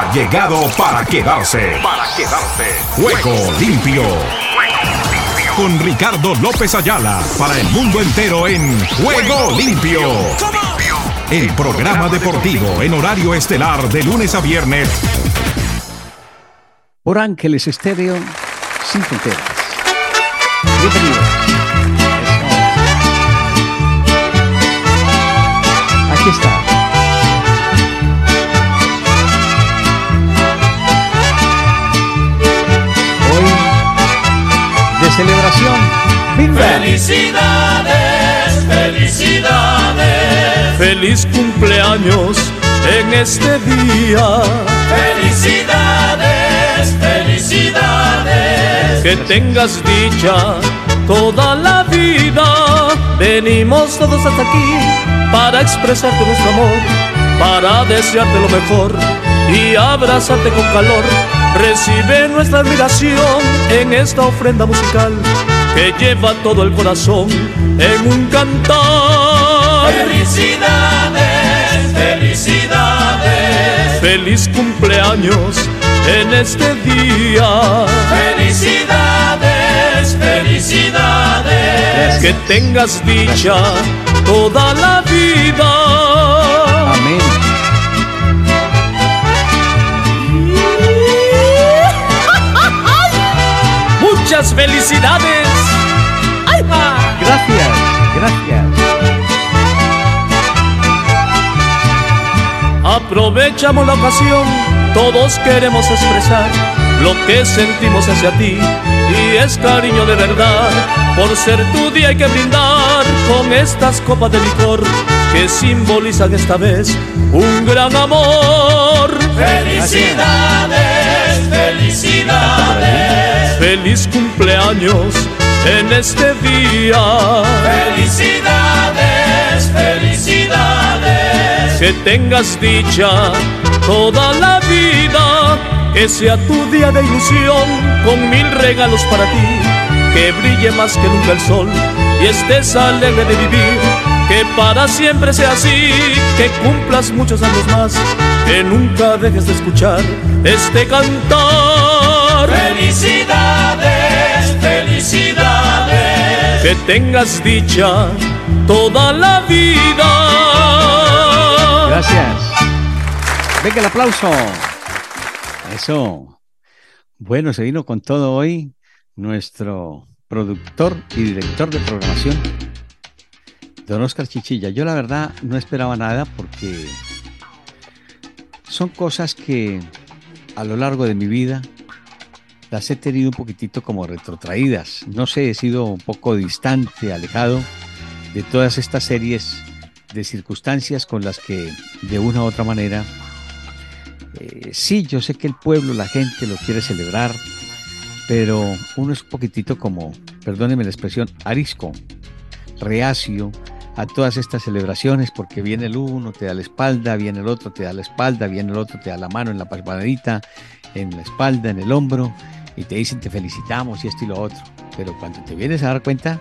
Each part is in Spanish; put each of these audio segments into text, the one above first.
ha llegado para quedarse. Para quedarse. Juego limpio. Con Ricardo López Ayala para el mundo entero en Juego limpio. El programa deportivo en horario estelar de lunes a viernes. Por Ángeles Estéreo sin fronteras. Bienvenidos. Aquí está. Big Bang. Felicidades, felicidades, Feliz cumpleaños en este día. felicidades, felicidades. Que tengas dicha toda la vida. Venimos todos hasta aquí para expresarte nuestro amor, para desearte lo mejor y abrazarte con calor. Recibe nuestra admiración en esta ofrenda musical que lleva todo el corazón en un cantar. Felicidades, felicidades, Feliz cumpleaños en este día. felicidades, felicidades. Que tengas dicha toda la vida. Amén. Muchas felicidades. Gracias, gracias. Aprovechamos la ocasión, todos queremos expresar lo que sentimos hacia ti y es cariño de verdad. Por ser tu día hay que brindar con estas copas de licor que simbolizan esta vez un gran amor. Felicidades, felicidades, Feliz cumpleaños en este día. felicidades, felicidades. Que tengas dicha toda la vida, que sea tu día de ilusión con mil regalos para ti, que brille más que nunca el sol y estés alegre de vivir, que para siempre sea así, que cumplas muchos años más, que nunca dejes de escuchar este cantar. Felicidades, felicidades. Que tengas dicha toda la vida. Gracias. Venga el aplauso. Eso. Bueno, se vino con todo hoy nuestro productor y director de programación, don Oscar Chichilla. Yo la verdad no esperaba nada porque son cosas que a lo largo de mi vida las he tenido un poquitito como retrotraídas. No sé, he sido un poco distante, alejado de todas estas series de circunstancias con las que de una u otra manera, eh, sí, yo sé que el pueblo, la gente lo quiere celebrar, pero uno es un poquitito como, perdónenme la expresión, arisco, reacio a todas estas celebraciones porque viene el uno, te da la espalda, viene el otro, te da la espalda, viene el otro, te da la mano en la palmadita, en la espalda, en el hombro, y te dicen te felicitamos y esto y lo otro. Pero cuando te vienes a dar cuenta,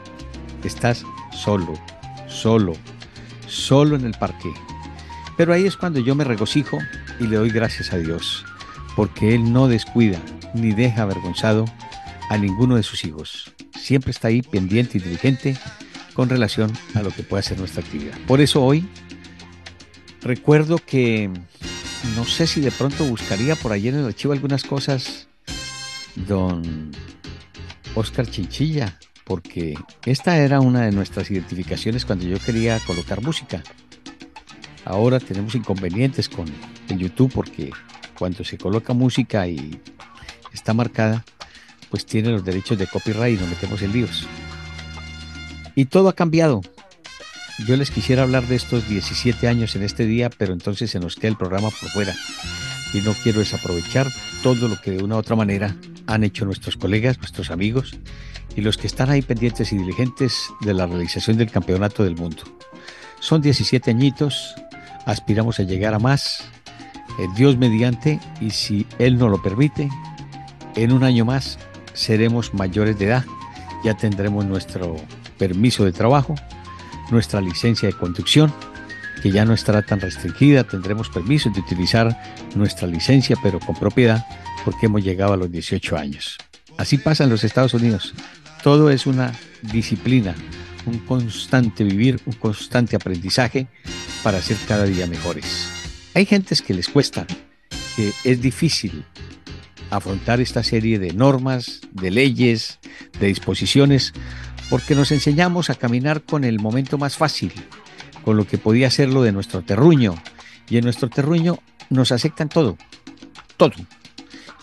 estás solo, solo, solo en el parque. Pero ahí es cuando yo me regocijo y le doy gracias a Dios, porque Él no descuida ni deja avergonzado a ninguno de sus hijos. Siempre está ahí pendiente y diligente con relación a lo que pueda ser nuestra actividad. Por eso hoy recuerdo que no sé si de pronto buscaría por allí en el archivo algunas cosas, don Oscar Chinchilla, porque esta era una de nuestras identificaciones cuando yo quería colocar música. Ahora tenemos inconvenientes con el YouTube porque cuando se coloca música y está marcada, pues tiene los derechos de copyright y nos metemos en líos. Y todo ha cambiado. Yo les quisiera hablar de estos 17 años en este día, pero entonces se nos queda el programa por fuera. Y no quiero desaprovechar todo lo que de una u otra manera han hecho nuestros colegas, nuestros amigos y los que están ahí pendientes y diligentes de la realización del Campeonato del Mundo. Son 17 añitos, aspiramos a llegar a más, eh, Dios mediante, y si Él nos lo permite, en un año más seremos mayores de edad, ya tendremos nuestro permiso de trabajo, nuestra licencia de conducción que ya no estará tan restringida, tendremos permiso de utilizar nuestra licencia, pero con propiedad, porque hemos llegado a los 18 años. Así pasa en los Estados Unidos. Todo es una disciplina, un constante vivir, un constante aprendizaje para ser cada día mejores. Hay gentes que les cuesta, que es difícil afrontar esta serie de normas, de leyes, de disposiciones, porque nos enseñamos a caminar con el momento más fácil, con lo que podía ser lo de nuestro terruño. Y en nuestro terruño nos aceptan todo, todo.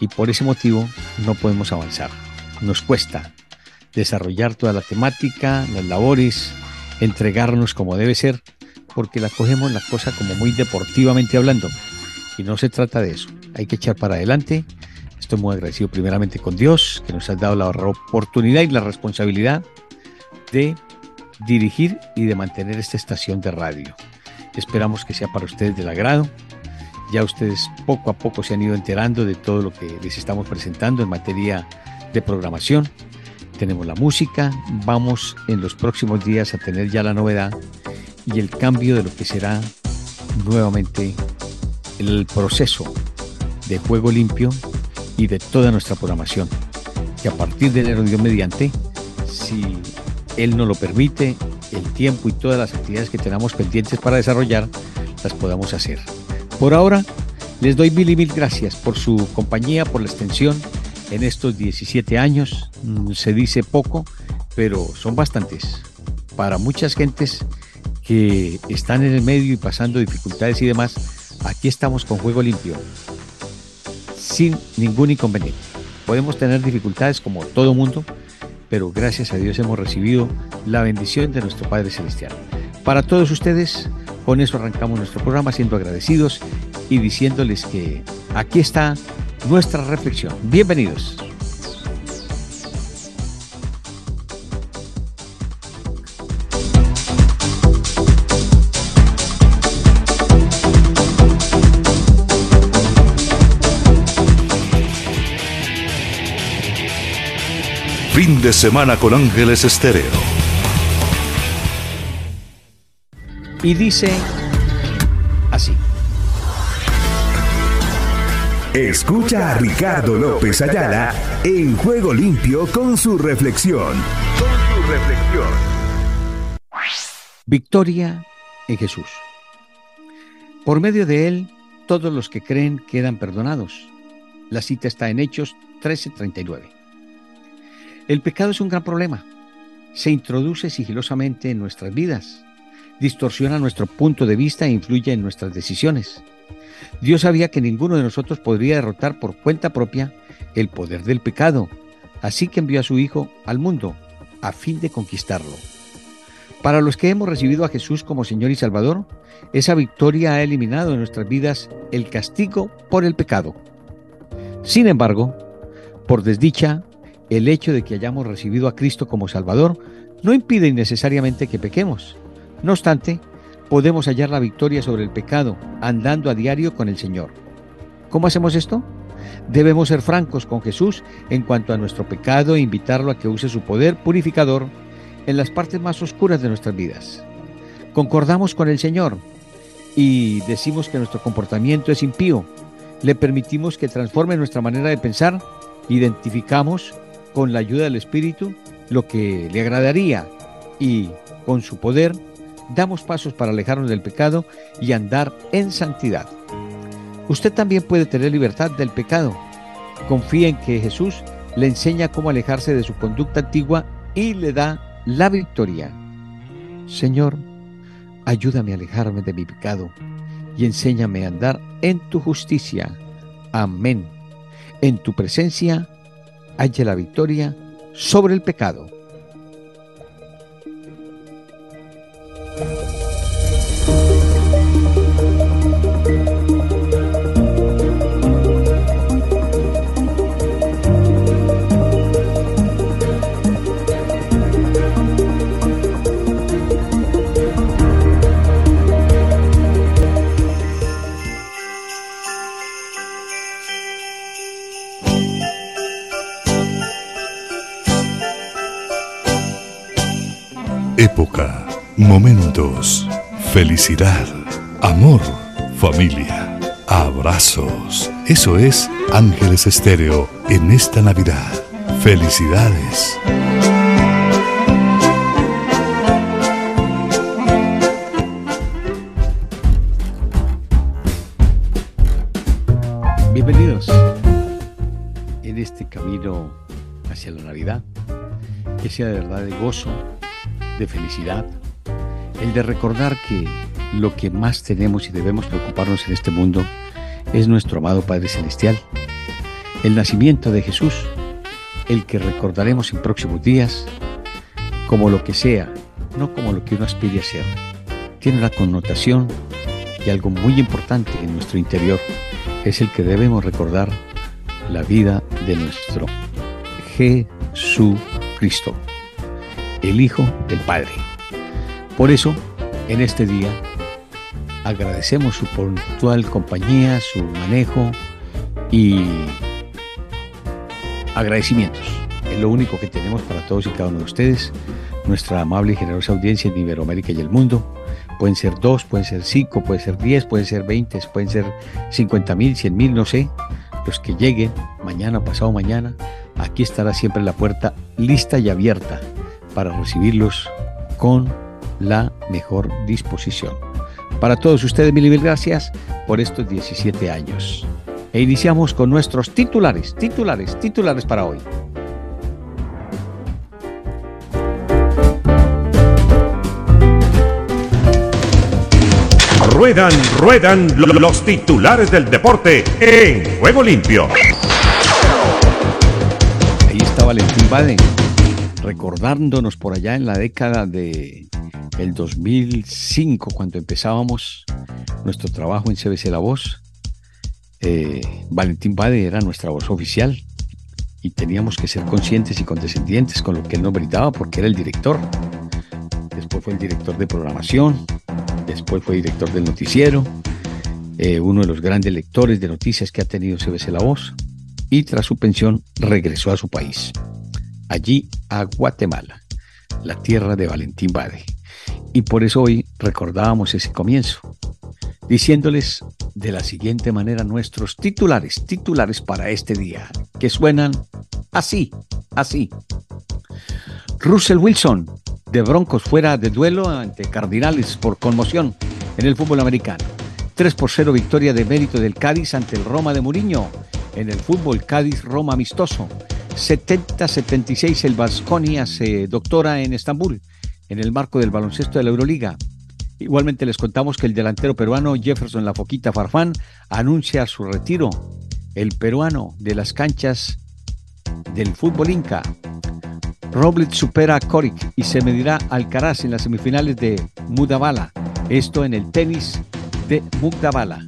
Y por ese motivo no podemos avanzar. Nos cuesta desarrollar toda la temática, las labores, entregarnos como debe ser, porque la cogemos la cosa como muy deportivamente hablando. Y no se trata de eso. Hay que echar para adelante. Estoy muy agradecido primeramente con Dios, que nos ha dado la oportunidad y la responsabilidad de dirigir y de mantener esta estación de radio. Esperamos que sea para ustedes del agrado. Ya ustedes poco a poco se han ido enterando de todo lo que les estamos presentando en materia de programación. Tenemos la música, vamos en los próximos días a tener ya la novedad y el cambio de lo que será nuevamente el proceso de juego limpio y de toda nuestra programación. Que a partir de enero Dios mediante, si él nos lo permite, el tiempo y todas las actividades que tenemos pendientes para desarrollar, las podamos hacer. Por ahora, les doy mil y mil gracias por su compañía, por la extensión en estos 17 años. Mm, se dice poco, pero son bastantes. Para muchas gentes que están en el medio y pasando dificultades y demás, aquí estamos con Juego Limpio, sin ningún inconveniente. Podemos tener dificultades como todo mundo, pero gracias a Dios hemos recibido la bendición de nuestro Padre Celestial. Para todos ustedes, con eso arrancamos nuestro programa siendo agradecidos y diciéndoles que aquí está nuestra reflexión. Bienvenidos. De semana con Ángeles Estéreo. Y dice así. Escucha a Ricardo López Ayala en Juego Limpio con su reflexión. Con su reflexión. Victoria en Jesús. Por medio de él, todos los que creen quedan perdonados. La cita está en Hechos 13:39. El pecado es un gran problema. Se introduce sigilosamente en nuestras vidas, distorsiona nuestro punto de vista e influye en nuestras decisiones. Dios sabía que ninguno de nosotros podría derrotar por cuenta propia el poder del pecado, así que envió a su Hijo al mundo a fin de conquistarlo. Para los que hemos recibido a Jesús como Señor y Salvador, esa victoria ha eliminado en nuestras vidas el castigo por el pecado. Sin embargo, por desdicha, el hecho de que hayamos recibido a Cristo como Salvador no impide innecesariamente que pequemos. No obstante, podemos hallar la victoria sobre el pecado andando a diario con el Señor. ¿Cómo hacemos esto? Debemos ser francos con Jesús en cuanto a nuestro pecado e invitarlo a que use su poder purificador en las partes más oscuras de nuestras vidas. Concordamos con el Señor y decimos que nuestro comportamiento es impío. Le permitimos que transforme nuestra manera de pensar. Identificamos con la ayuda del Espíritu lo que le agradaría y con su poder damos pasos para alejarnos del pecado y andar en santidad. Usted también puede tener libertad del pecado. Confía en que Jesús le enseña cómo alejarse de su conducta antigua y le da la victoria. Señor, ayúdame a alejarme de mi pecado y enséñame a andar en tu justicia. Amén. En tu presencia haya la victoria sobre el pecado. Momentos, felicidad amor, familia, abrazos. Eso es Ángeles Estéreo en esta Navidad. Felicidades. Bienvenidos en este camino hacia la Navidad, que sea de verdad de gozo, de felicidad, el de recordar que lo que más tenemos y debemos preocuparnos en este mundo es nuestro amado Padre Celestial, el nacimiento de Jesús, el que recordaremos en próximos días como lo que sea, no como lo que uno aspire a ser. Tiene una connotación y algo muy importante en nuestro interior, es el que debemos recordar la vida de nuestro Jesucristo, el Hijo del Padre. Por eso, en este día, agradecemos su puntual compañía, su manejo y agradecimientos. Es lo único que tenemos para todos y cada uno de ustedes, nuestra amable y generosa audiencia en Iberoamérica y el mundo. Pueden ser dos, pueden ser cinco, pueden ser diez, pueden ser veinte, pueden ser cincuenta mil, cien mil, no sé. Los que lleguen mañana pasado mañana, aquí estará siempre la puerta lista y abierta para recibirlos con la mejor disposición. Para todos ustedes, mil y mil gracias por estos 17 años. E iniciamos con nuestros titulares, titulares, titulares para hoy. Ruedan, ruedan los titulares del deporte en Juego Limpio. Ahí está Valentín Bade, recordándonos por allá en la década de el 2005, cuando empezábamos nuestro trabajo en CBC La Voz, eh, Valentín Bade era nuestra voz oficial y teníamos que ser conscientes y condescendientes con lo que él nos brindaba porque era el director. Después fue el director de programación, después fue director del noticiero, eh, uno de los grandes lectores de noticias que ha tenido CBC La Voz y tras su pensión regresó a su país, allí a Guatemala, la tierra de Valentín Bade. Y por eso hoy recordábamos ese comienzo, diciéndoles de la siguiente manera nuestros titulares, titulares para este día, que suenan así, así. Russell Wilson, de Broncos fuera de duelo ante Cardinales por conmoción en el fútbol americano. 3 por 0 victoria de mérito del Cádiz ante el Roma de Muriño en el fútbol Cádiz-Roma amistoso. 70-76 el Vasconia se doctora en Estambul en el marco del baloncesto de la Euroliga. Igualmente les contamos que el delantero peruano Jefferson La Foquita Farfán anuncia su retiro. El peruano de las canchas del fútbol inca. Robles supera a Coric y se medirá Alcaraz en las semifinales de Mudabala. Esto en el tenis de Mudabala.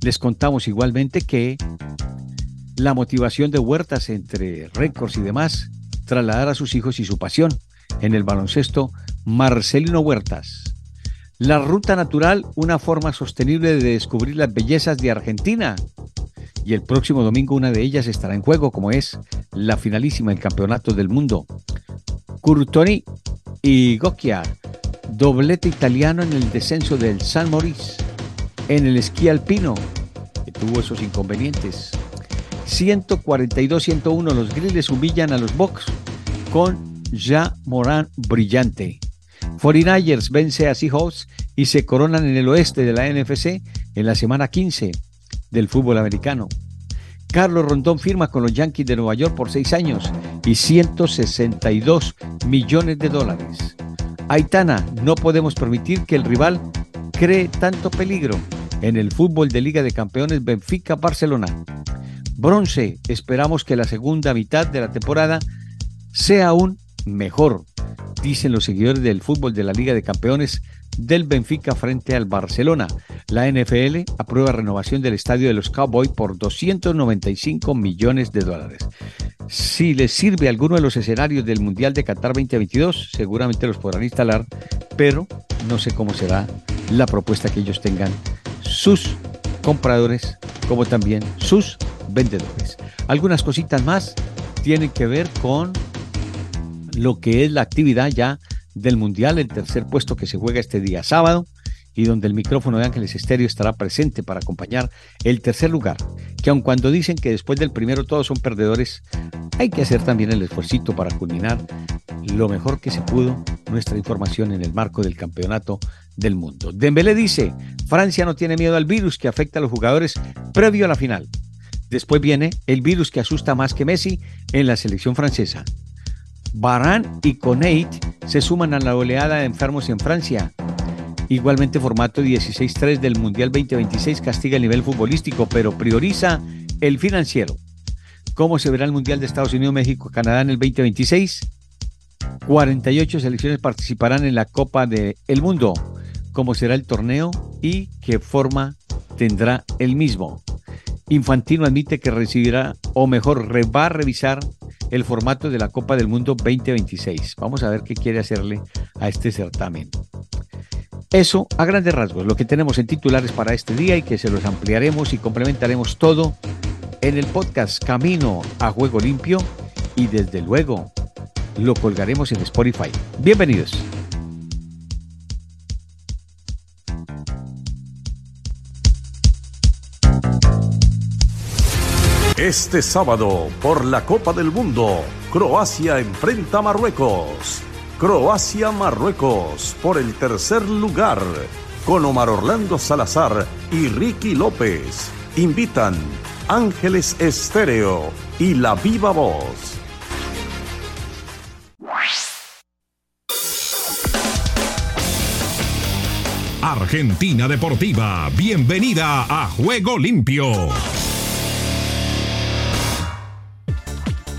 Les contamos igualmente que la motivación de Huertas entre récords y demás, trasladar a sus hijos y su pasión en el baloncesto Marcelino Huertas. La ruta natural, una forma sostenible de descubrir las bellezas de Argentina. Y el próximo domingo una de ellas estará en juego, como es la finalísima del Campeonato del Mundo. Curtoni y Gocchia, doblete italiano en el descenso del San Maurice. En el esquí alpino, que tuvo esos inconvenientes. 142-101 los griles humillan a los Box con Ja Morán brillante. 49ers vence a Seahawks y se coronan en el oeste de la NFC en la semana 15 del fútbol americano. Carlos Rondón firma con los Yankees de Nueva York por seis años y 162 millones de dólares. Aitana, no podemos permitir que el rival cree tanto peligro en el fútbol de Liga de Campeones Benfica-Barcelona. Bronce, esperamos que la segunda mitad de la temporada sea aún mejor, dicen los seguidores del fútbol de la Liga de Campeones del Benfica frente al Barcelona. La NFL aprueba renovación del estadio de los Cowboys por 295 millones de dólares. Si les sirve alguno de los escenarios del Mundial de Qatar 2022, seguramente los podrán instalar, pero no sé cómo será la propuesta que ellos tengan sus compradores como también sus vendedores. Algunas cositas más tienen que ver con lo que es la actividad ya del Mundial, el tercer puesto que se juega este día sábado. y donde el micrófono de Ángeles Estéreo estará presente para acompañar el tercer lugar, que aun cuando dicen que después del primero todos son perdedores, hay que hacer también el esfuerzo para culminar lo mejor que se pudo nuestra información en el marco del campeonato del mundo. Dembélé dice, Francia no tiene miedo al virus que afecta a los jugadores previo a la final. Después viene el virus que asusta más que Messi en la selección francesa. Barán y Coneit se suman a la oleada de enfermos en Francia. Igualmente formato 16-3 del Mundial 2026 castiga el nivel futbolístico, pero prioriza el financiero. ¿Cómo se verá el Mundial de Estados Unidos, México, Canadá en el 2026? 48 selecciones participarán en la Copa del Mundo. ¿Cómo será el torneo y qué forma tendrá el mismo? Infantino admite que recibirá, o mejor, va a revisar el formato de la Copa del Mundo 2026. Vamos a ver qué quiere hacerle a este certamen. Eso a grandes rasgos, lo que tenemos en titulares para este día y que se los ampliaremos y complementaremos todo en el podcast Camino a Juego Limpio y desde luego lo colgaremos en Spotify. Bienvenidos. Este sábado, por la Copa del Mundo, Croacia enfrenta a Marruecos. Croacia-Marruecos por el tercer lugar, con Omar Orlando Salazar y Ricky López. Invitan Ángeles Estéreo y La Viva Voz. Argentina Deportiva, bienvenida a Juego Limpio.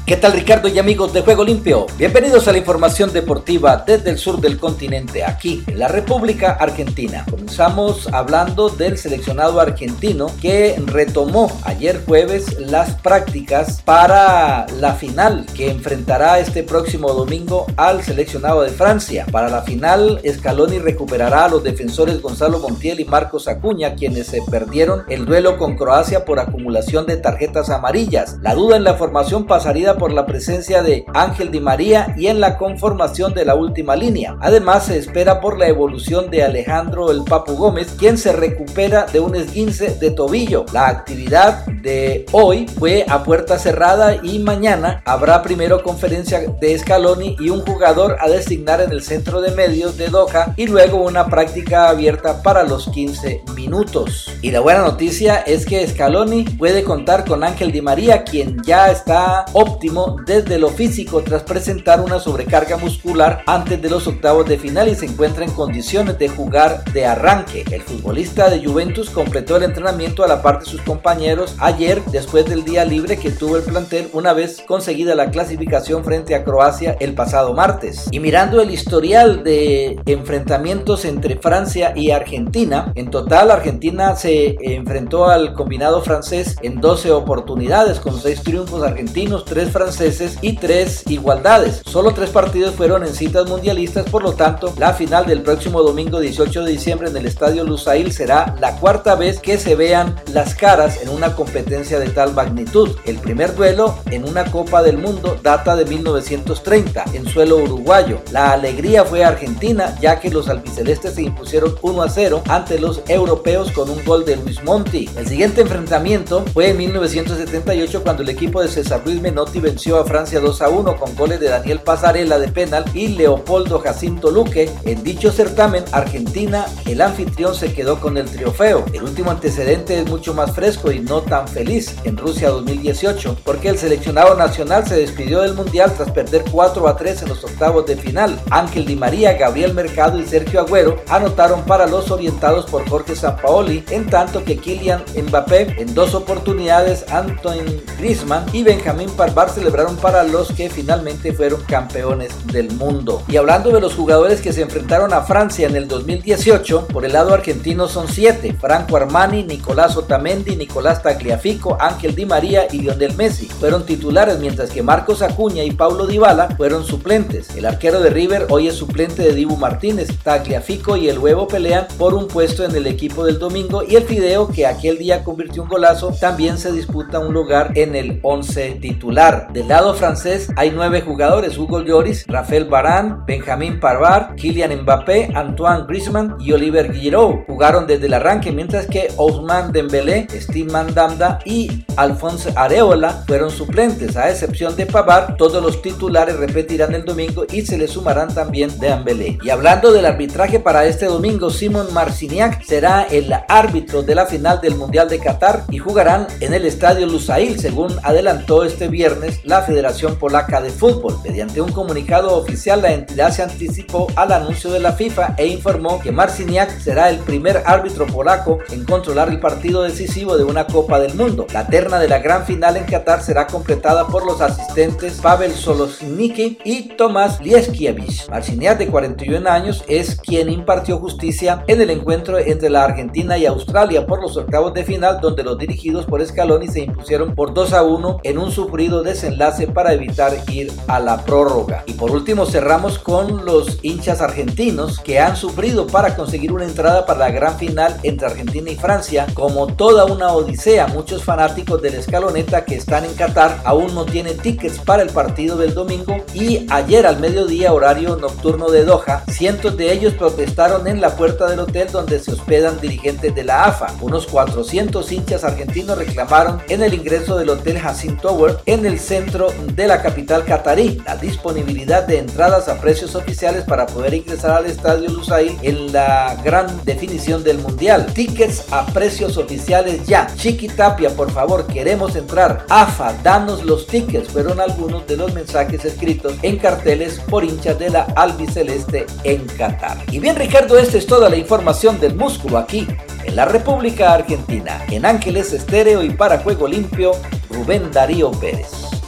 ¿Qué tal Ricardo y amigos de Juego Limpio? Bienvenidos a la información deportiva desde el sur del continente, aquí en la República Argentina. Comenzamos hablando del seleccionado argentino que retomó ayer jueves las prácticas para la final que enfrentará este próximo domingo al seleccionado de Francia. Para la final, Scaloni recuperará a los defensores Gonzalo Montiel y Marcos Acuña, quienes se perdieron el duelo con Croacia por acumulación de tarjetas amarillas. La duda en la formación pasaría por la presencia de Ángel Di María y en la conformación de la última línea. Además, se espera por la evolución de Alejandro El Papu Gómez, quien se recupera de un esguince de tobillo. La actividad de hoy fue a puerta cerrada y mañana habrá primero conferencia de Scaloni y un jugador a designar en el centro de medios de Doha y luego una práctica abierta para los 15 minutos. Y la buena noticia es que Scaloni puede contar con Ángel Di María, quien ya está óptimo desde lo físico tras presentar una sobrecarga muscular antes de los octavos de final y se encuentra en condiciones de jugar de arranque. El futbolista de Juventus completó el entrenamiento a la par de sus compañeros ayer después del día libre que tuvo el plantel una vez conseguida la clasificación frente a Croacia el pasado martes. Y mirando el historial de enfrentamientos entre Francia y Argentina, en total Argentina se enfrentó al combinado francés en 12 oportunidades con 6 triunfos argentinos, 3 franceses y tres igualdades. Solo tres partidos fueron en citas mundialistas, por lo tanto, la final del próximo domingo 18 de diciembre en el Estadio Lusail será la cuarta vez que se vean las caras en una competencia de tal magnitud. El primer duelo en una Copa del Mundo data de 1930 en suelo uruguayo. La alegría fue argentina ya que los albicelestes se impusieron 1 a 0 ante los europeos con un gol de Luis Monti. El siguiente enfrentamiento fue en 1978 cuando el equipo de César Luis Menotti venció a Francia 2 a 1 con goles de Daniel Pasarela de penal y Leopoldo Jacinto Luque. En dicho certamen, Argentina, el anfitrión, se quedó con el trofeo. El último antecedente es mucho más fresco y no tan feliz en Rusia 2018, porque el seleccionado nacional se despidió del Mundial tras perder 4 a 3 en los octavos de final. Ángel Di María, Gabriel Mercado y Sergio Agüero anotaron para los orientados por Jorge Sampaoli, en tanto que Kylian Mbappé en dos oportunidades, Antoine Griezmann y Benjamín Parvar celebraron para los que finalmente fueron campeones del mundo. Y hablando de los jugadores que se enfrentaron a Francia en el 2018, por el lado argentino son siete: Franco Armani, Nicolás Otamendi, Nicolás Tagliafico, Ángel Di María y Lionel Messi. Fueron titulares mientras que Marcos Acuña y Paulo Dybala fueron suplentes. El arquero de River hoy es suplente de Dibu Martínez, Tagliafico y el Huevo pelean por un puesto en el equipo del domingo y el Fideo que aquel día convirtió un golazo también se disputa un lugar en el 11 titular. Del lado francés hay nueve jugadores, Hugo Lloris, Rafael Varane, Benjamin Parvar, Kylian Mbappé, Antoine Griezmann y Oliver Giroud. Jugaron desde el arranque, mientras que Ousmane Dembélé, Steve Mandanda y Alphonse Areola fueron suplentes, a excepción de Pavard, todos los titulares repetirán el domingo y se le sumarán también Dembélé. Y hablando del arbitraje para este domingo, Simon Marciniak será el árbitro de la final del Mundial de Qatar y jugarán en el estadio Lusail, según adelantó este viernes la Federación Polaca de Fútbol. Mediante un comunicado oficial, la entidad se anticipó al anuncio de la FIFA e informó que Marciniak será el primer árbitro polaco en controlar el partido decisivo de una Copa del Mundo. La terna de la gran final en Qatar será completada por los asistentes Pavel Solosniki y Tomás Lieskiewicz. Marciniak, de 41 años, es quien impartió justicia en el encuentro entre la Argentina y Australia por los octavos de final, donde los dirigidos por Scaloni se impusieron por 2 a 1 en un sufrido desenlace para evitar ir a la prórroga. Y por último cerramos con los hinchas argentinos que han sufrido para conseguir una entrada para la gran final entre Argentina y Francia. Como toda una odisea, muchos fanáticos del Escaloneta que están en Qatar aún no tienen tickets para el partido del domingo y ayer al mediodía horario nocturno de Doha, cientos de ellos protestaron en la puerta del hotel donde se hospedan dirigentes de la AFA. Unos 400 hinchas argentinos reclamaron en el ingreso del hotel Hassim Tower en el centro de la capital catarí la disponibilidad de entradas a precios oficiales para poder ingresar al estadio Lusail en la gran definición del mundial. Tickets a precios oficiales ya. Chiqui Tapia, por favor, queremos entrar. AFA, danos los tickets. Fueron algunos de los mensajes escritos en carteles por hinchas de la albiceleste en Qatar. Y bien, Ricardo, esta es toda la información del músculo aquí en la República Argentina. En Ángeles Estéreo y para Juego Limpio, Rubén Darío Pérez.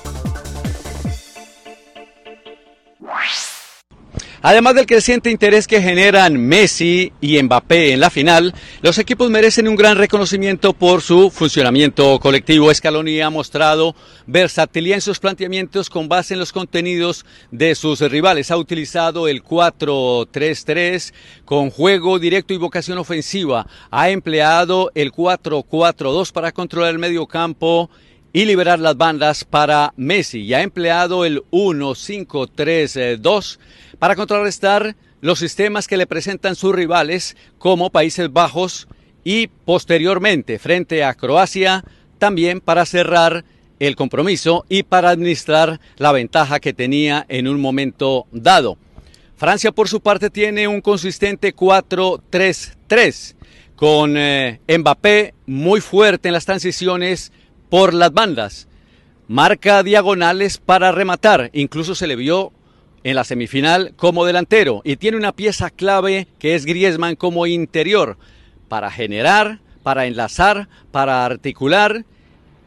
Además del creciente interés que generan Messi y Mbappé en la final, los equipos merecen un gran reconocimiento por su funcionamiento colectivo. Scaloni ha mostrado versatilidad en sus planteamientos con base en los contenidos de sus rivales. Ha utilizado el 4-3-3 con juego directo y vocación ofensiva. Ha empleado el 4-4-2 para controlar el medio campo y liberar las bandas para Messi. Y ha empleado el 1-5-3-2 para contrarrestar los sistemas que le presentan sus rivales como Países Bajos y posteriormente frente a Croacia, también para cerrar el compromiso y para administrar la ventaja que tenía en un momento dado. Francia por su parte tiene un consistente 4-3-3 con eh, Mbappé muy fuerte en las transiciones por las bandas. Marca diagonales para rematar, incluso se le vio en la semifinal como delantero y tiene una pieza clave que es Griezmann como interior para generar, para enlazar, para articular,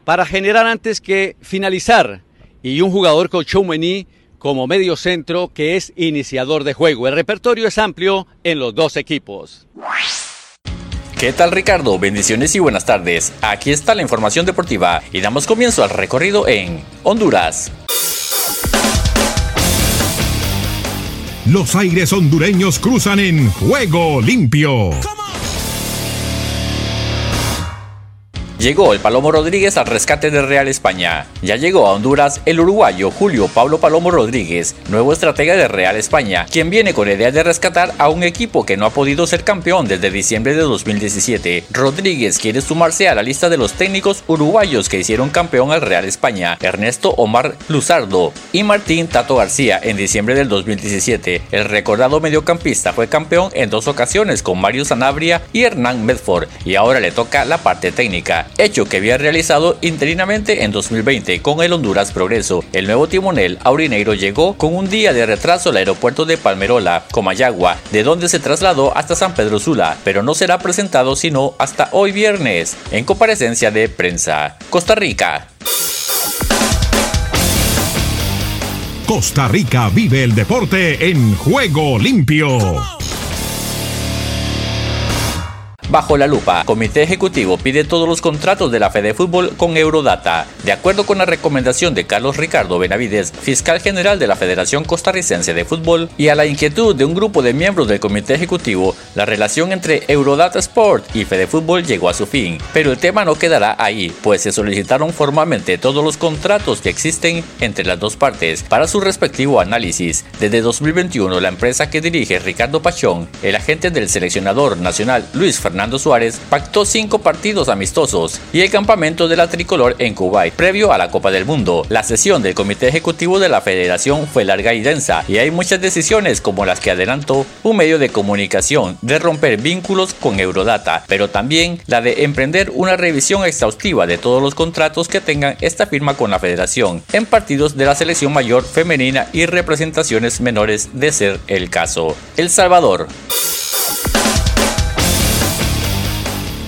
para generar antes que finalizar y un jugador con Choumeny como medio centro que es iniciador de juego. El repertorio es amplio en los dos equipos. ¿Qué tal Ricardo? Bendiciones y buenas tardes. Aquí está la información deportiva y damos comienzo al recorrido en Honduras. Los aires hondureños cruzan en juego limpio. Llegó el Palomo Rodríguez al rescate de Real España. Ya llegó a Honduras el uruguayo Julio Pablo Palomo Rodríguez, nuevo estratega de Real España, quien viene con la idea de rescatar a un equipo que no ha podido ser campeón desde diciembre de 2017. Rodríguez quiere sumarse a la lista de los técnicos uruguayos que hicieron campeón al Real España, Ernesto Omar Luzardo y Martín Tato García en diciembre del 2017. El recordado mediocampista fue campeón en dos ocasiones con Mario Sanabria y Hernán Medford y ahora le toca la parte técnica hecho que había realizado interinamente en 2020 con el Honduras Progreso. El nuevo timonel Aurineiro llegó con un día de retraso al aeropuerto de Palmerola, Comayagua, de donde se trasladó hasta San Pedro Sula, pero no será presentado sino hasta hoy viernes, en comparecencia de prensa. Costa Rica. Costa Rica vive el deporte en juego limpio. Bajo la lupa, Comité Ejecutivo pide todos los contratos de la Fede Fútbol con Eurodata. De acuerdo con la recomendación de Carlos Ricardo Benavides, fiscal general de la Federación Costarricense de Fútbol, y a la inquietud de un grupo de miembros del Comité Ejecutivo, la relación entre Eurodata Sport y Fede Fútbol llegó a su fin. Pero el tema no quedará ahí, pues se solicitaron formalmente todos los contratos que existen entre las dos partes para su respectivo análisis. Desde 2021, la empresa que dirige Ricardo Pachón, el agente del seleccionador nacional Luis Fernando Fernando Suárez pactó cinco partidos amistosos y el campamento de la tricolor en Kuwait previo a la Copa del Mundo. La sesión del Comité Ejecutivo de la Federación fue larga y densa y hay muchas decisiones como las que adelantó un medio de comunicación de romper vínculos con Eurodata, pero también la de emprender una revisión exhaustiva de todos los contratos que tengan esta firma con la Federación en partidos de la selección mayor femenina y representaciones menores de ser el caso. El Salvador.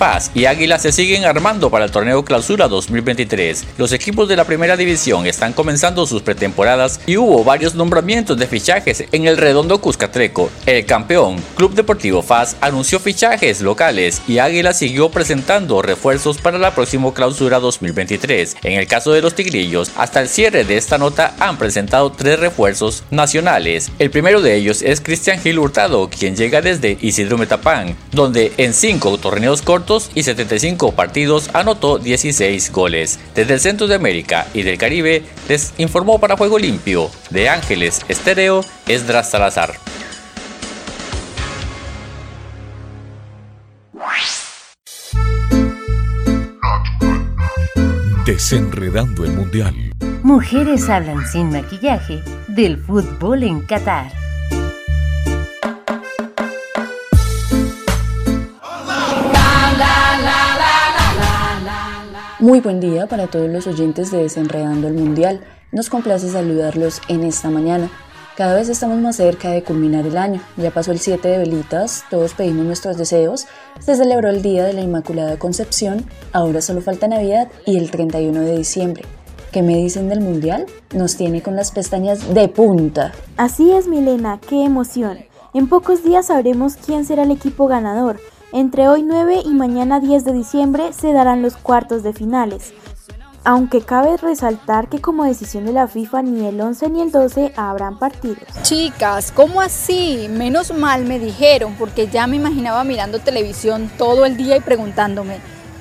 FAS y Águila se siguen armando para el torneo Clausura 2023. Los equipos de la primera división están comenzando sus pretemporadas y hubo varios nombramientos de fichajes en el redondo Cuscatreco. El campeón, Club Deportivo FAS, anunció fichajes locales y Águila siguió presentando refuerzos para la próxima Clausura 2023. En el caso de los Tigrillos, hasta el cierre de esta nota han presentado tres refuerzos nacionales. El primero de ellos es Cristian Gil Hurtado, quien llega desde Isidro Metapán, donde en cinco torneos cortos y 75 partidos anotó 16 goles. Desde el centro de América y del Caribe les informó para Juego Limpio de Ángeles Estéreo Esdras Salazar. Desenredando el Mundial. Mujeres hablan sin maquillaje del fútbol en Qatar. Muy buen día para todos los oyentes de Desenredando el Mundial. Nos complace saludarlos en esta mañana. Cada vez estamos más cerca de culminar el año. Ya pasó el 7 de velitas, todos pedimos nuestros deseos. Se celebró el Día de la Inmaculada Concepción, ahora solo falta Navidad y el 31 de diciembre. ¿Qué me dicen del Mundial? Nos tiene con las pestañas de punta. Así es, Milena, qué emoción. En pocos días sabremos quién será el equipo ganador. Entre hoy 9 y mañana 10 de diciembre se darán los cuartos de finales. Aunque cabe resaltar que como decisión de la FIFA ni el 11 ni el 12 habrán partidos. Chicas, ¿cómo así? Menos mal me dijeron porque ya me imaginaba mirando televisión todo el día y preguntándome,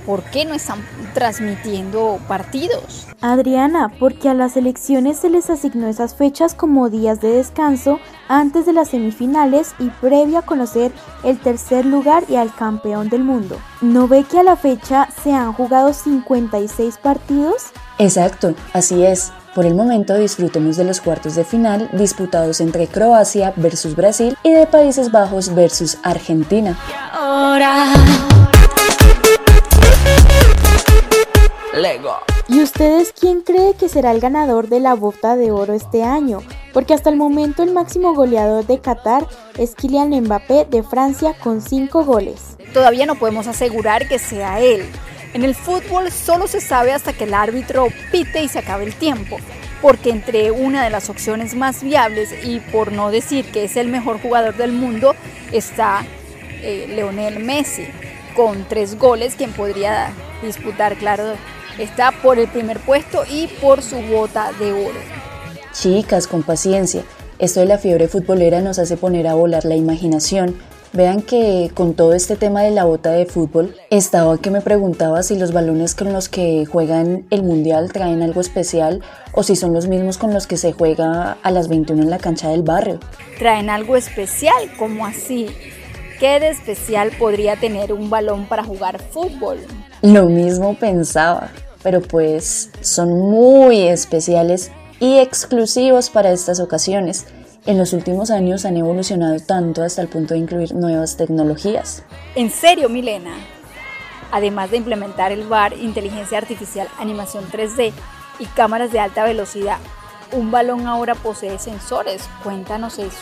¿por qué no están transmitiendo partidos? Adriana, porque a las elecciones se les asignó esas fechas como días de descanso antes de las semifinales y previo a conocer el tercer lugar y al campeón del mundo. ¿No ve que a la fecha se han jugado 56 partidos? Exacto, así es. Por el momento disfrutemos de los cuartos de final disputados entre Croacia versus Brasil y de Países Bajos versus Argentina. Lego. ¿Y ustedes quién cree que será el ganador de la bota de oro este año? Porque hasta el momento el máximo goleador de Qatar es Kylian Mbappé de Francia con 5 goles. Todavía no podemos asegurar que sea él. En el fútbol solo se sabe hasta que el árbitro pite y se acabe el tiempo, porque entre una de las opciones más viables y por no decir que es el mejor jugador del mundo está eh, Leonel Messi con tres goles, quien podría disputar, claro, está por el primer puesto y por su bota de oro. Chicas, con paciencia. Esto de la fiebre futbolera nos hace poner a volar la imaginación. Vean que con todo este tema de la bota de fútbol, estaba que me preguntaba si los balones con los que juegan el mundial traen algo especial o si son los mismos con los que se juega a las 21 en la cancha del barrio. ¿Traen algo especial? ¿Cómo así? ¿Qué de especial podría tener un balón para jugar fútbol? Lo mismo pensaba pero pues son muy especiales y exclusivos para estas ocasiones. En los últimos años han evolucionado tanto hasta el punto de incluir nuevas tecnologías. ¿En serio, Milena? Además de implementar el VAR, inteligencia artificial, animación 3D y cámaras de alta velocidad, un balón ahora posee sensores. Cuéntanos eso.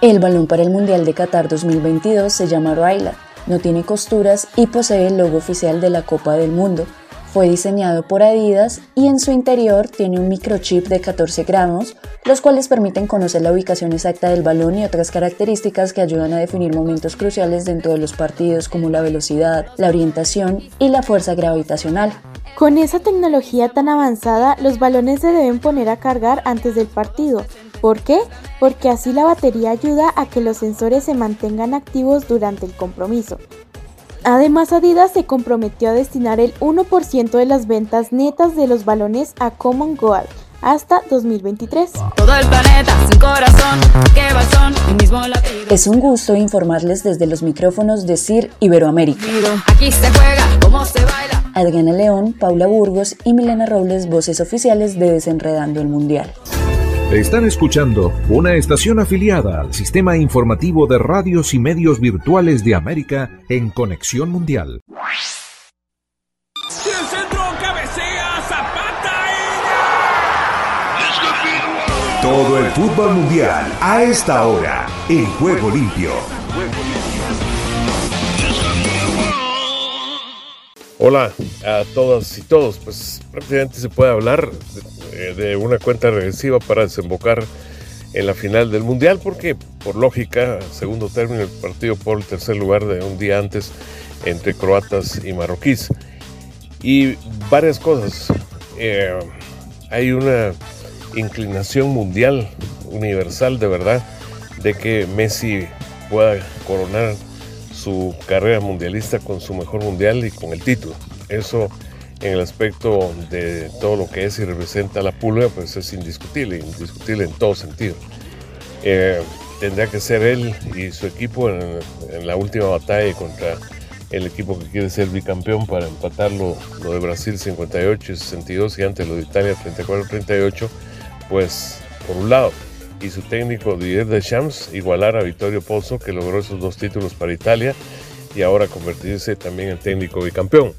El balón para el Mundial de Qatar 2022 se llama Raila, no tiene costuras y posee el logo oficial de la Copa del Mundo Fue diseñado por Adidas y en su interior tiene un microchip de 14 gramos, los cuales permiten conocer la ubicación exacta del balón y otras características que ayudan a definir momentos cruciales dentro de los partidos como la velocidad, la orientación y la fuerza gravitacional. Con esa tecnología tan avanzada, los balones se deben poner a cargar antes del partido. ¿Por qué? Porque así la batería ayuda a que los sensores se mantengan activos durante el compromiso. Además, Adidas se comprometió a destinar el 1% de las ventas netas de los balones a Common Goal hasta 2023. Todo el planeta, sin corazón, Es un gusto informarles desde los micrófonos de CIR Iberoamérica. Aquí se juega, cómo se baila. Adriana León, Paula Burgos y Milena Robles, voces oficiales de Desenredando el Mundial. Están escuchando una estación afiliada al sistema informativo de radios y medios virtuales de América en Conexión Mundial. Todo el fútbol mundial a esta hora en Juego Limpio. Hola a todas y todos. Pues prácticamente se puede hablar de, de, una cuenta regresiva para desembocar en la final del Mundial, porque por lógica, segundo término, el partido por el tercer lugar de un día antes entre croatas y marroquíes. Y varias cosas. Eh, hay una inclinación mundial, universal de verdad, de que Messi pueda coronar su carrera mundialista con su mejor mundial y con el título. Eso en el aspecto de todo lo que es y representa la pulga, pues es indiscutible, indiscutible en todo sentido. Eh, tendría que ser él y su equipo en, la última batalla contra el equipo que quiere ser bicampeón para empatar lo, lo de Brasil 58 y 62 y antes lo de Italia 34-38, pues por un lado y su técnico Didier Deschamps igualar a Vittorio Pozzo que logró esos dos títulos para Italia y ahora convertirse también en técnico bicampeón.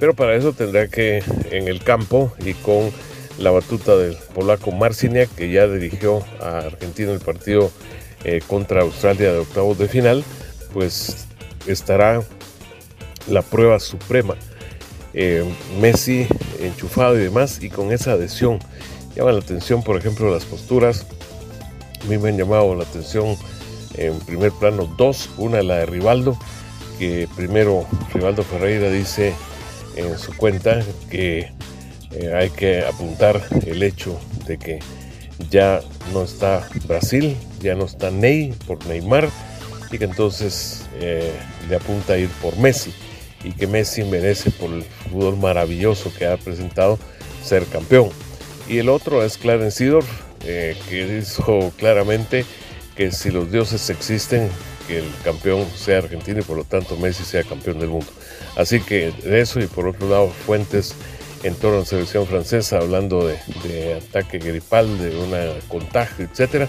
Pero para eso tendrá que en el campo y con la batuta del polaco Marciniak que ya dirigió a Argentina el partido eh, contra Australia de octavos de final, pues estará la prueba suprema. Eh, Messi enchufado y demás y con esa adhesión llama la atención por ejemplo las posturas a mí me han llamado la atención en primer plano dos, una la de Rivaldo, que primero Rivaldo Ferreira dice en su cuenta que eh, hay que apuntar el hecho de que ya no está Brasil, ya no está Ney por Neymar y que entonces eh, le apunta a ir por Messi y que Messi merece por el fútbol maravilloso que ha presentado ser campeón. Y el otro es Clarence Seedorf, eh, que dijo claramente que si los dioses existen, que el campeón sea argentino y por lo tanto Messi sea campeón del mundo. Así que de eso y por otro lado fuentes en torno a la selección francesa hablando de, ataque gripal, de un contagio, etcétera.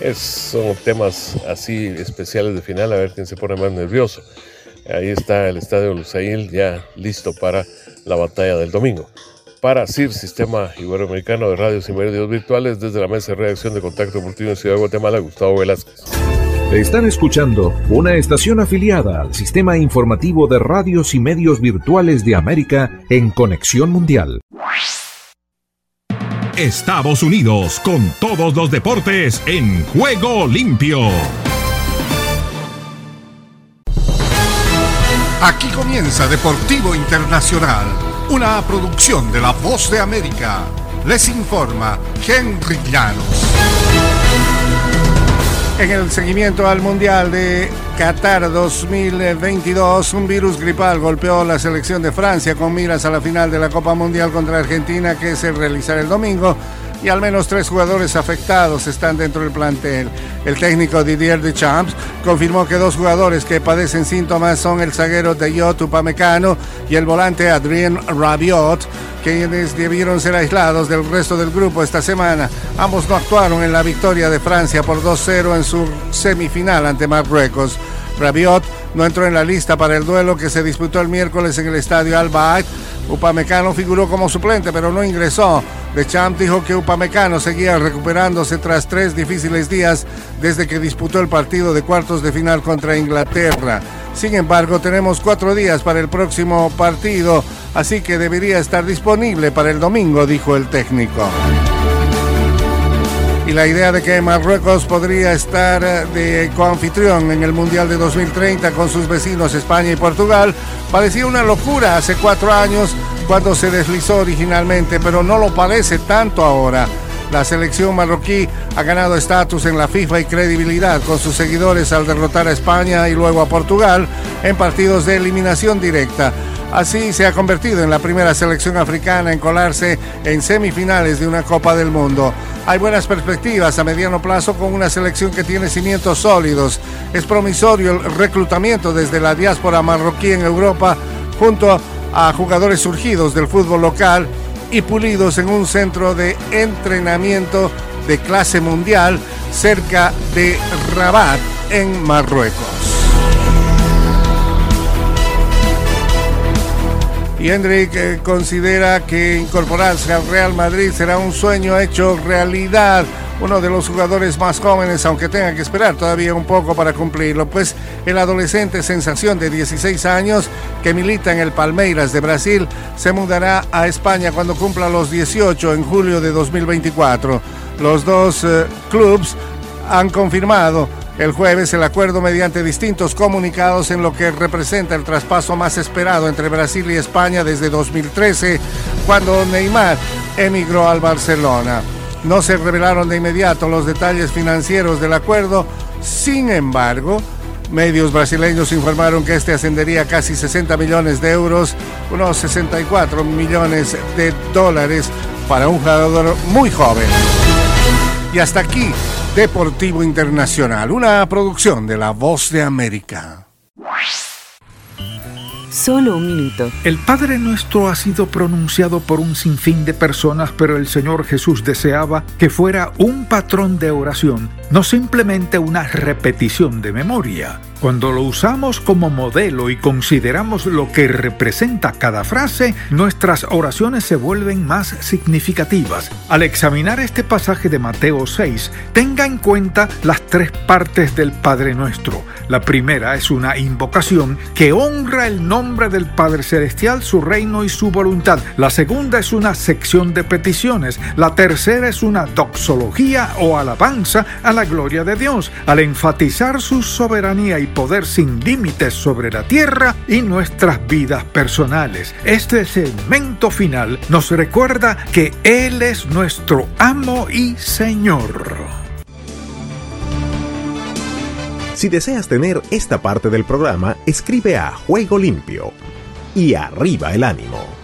Es, son temas así especiales de final, a ver quién se pone más nervioso. Ahí está el estadio Lusail ya listo para la batalla del domingo para CIR, Sistema Iberoamericano de Radios y Medios Virtuales, desde la Mesa de Redacción de Contacto Deportivo en Ciudad de Guatemala, Gustavo Velázquez. Están escuchando una estación afiliada al Sistema Informativo de Radios y Medios Virtuales de América en Conexión Mundial. Estados Unidos con todos los deportes en juego limpio. Aquí comienza Deportivo Internacional una producción de La Voz de América. Les informa Henry Llanos. En el seguimiento al Mundial de Qatar 2022, un virus gripal golpeó la selección de Francia con miras a la final de la Copa Mundial contra Argentina que se realizará el domingo y al menos tres jugadores afectados están dentro del plantel. El técnico Didier Deschamps confirmó que dos jugadores que padecen síntomas son el zaguero Deyot Upamecano y el volante Adrien Rabiot, quienes debieron ser aislados del resto del grupo esta semana. Ambos no actuaron en la victoria de Francia por 2-0 en su semifinal ante Marruecos. Rabiot no entró en la lista para el duelo que se disputó el miércoles en el estadio Al Bayt. Upamecano figuró como suplente, pero no ingresó. Champ dijo que Upamecano seguía recuperándose tras tres difíciles días desde que disputó el partido de cuartos de final contra Inglaterra. Sin embargo, tenemos cuatro días para el próximo partido, así que debería estar disponible para el domingo, dijo el técnico. Y la idea de que Marruecos podría estar eh, de coanfitrión en el Mundial de 2030 con sus vecinos España y Portugal parecía una locura hace cuatro años cuando se deslizó originalmente, pero no lo parece tanto ahora. La selección marroquí ha ganado estatus en la FIFA y credibilidad con sus seguidores al derrotar a España y luego a Portugal en partidos de eliminación directa. Así se ha convertido en la primera selección africana en colarse en semifinales de una Copa del Mundo. Hay buenas perspectivas a mediano plazo con una selección que tiene cimientos sólidos. Es promisorio el reclutamiento desde la diáspora marroquí en Europa junto a jugadores surgidos del fútbol local y pulidos en un centro de entrenamiento de clase mundial cerca de Rabat en Marruecos. Y Hendrik considera que incorporarse al Real Madrid será un sueño hecho realidad uno de los jugadores más jóvenes, aunque tenga que esperar todavía un poco para cumplirlo, pues el adolescente sensación de 16 años que milita en el Palmeiras de Brasil se mudará a España cuando cumpla los 18 en julio de 2024. Los dos clubes eh, clubs han confirmado el jueves el acuerdo mediante distintos comunicados en lo que representa el traspaso más esperado entre Brasil y España desde 2013, cuando Neymar emigró al Barcelona. No se revelaron de inmediato los detalles financieros del acuerdo, sin embargo, medios brasileños informaron que este ascendería a casi 60 millones de euros, unos 64 millones de dólares para un jugador muy joven. Y hasta aquí, Deportivo Internacional, una producción de La Voz de América. Solo un minuto. El Padre Nuestro ha sido pronunciado por un sinfín de personas, pero el Señor Jesús deseaba que fuera un patrón de oración, no simplemente una repetición de memoria. Cuando lo usamos como modelo y consideramos lo que representa cada frase, nuestras oraciones se vuelven más significativas. Al examinar este pasaje de Mateo 6, tenga en cuenta las tres partes del Padre Nuestro. La primera es una invocación que honra el nombre del Padre Celestial, su reino y su voluntad. La segunda es una sección de peticiones. La tercera es una doxología o alabanza a la gloria de Dios. Al enfatizar su soberanía y poder sin límites sobre la tierra y nuestras vidas personales. Este segmento final nos recuerda que Él es nuestro amo y Señor. Si deseas tener esta parte del programa, escribe a Juego Limpio y arriba el ánimo.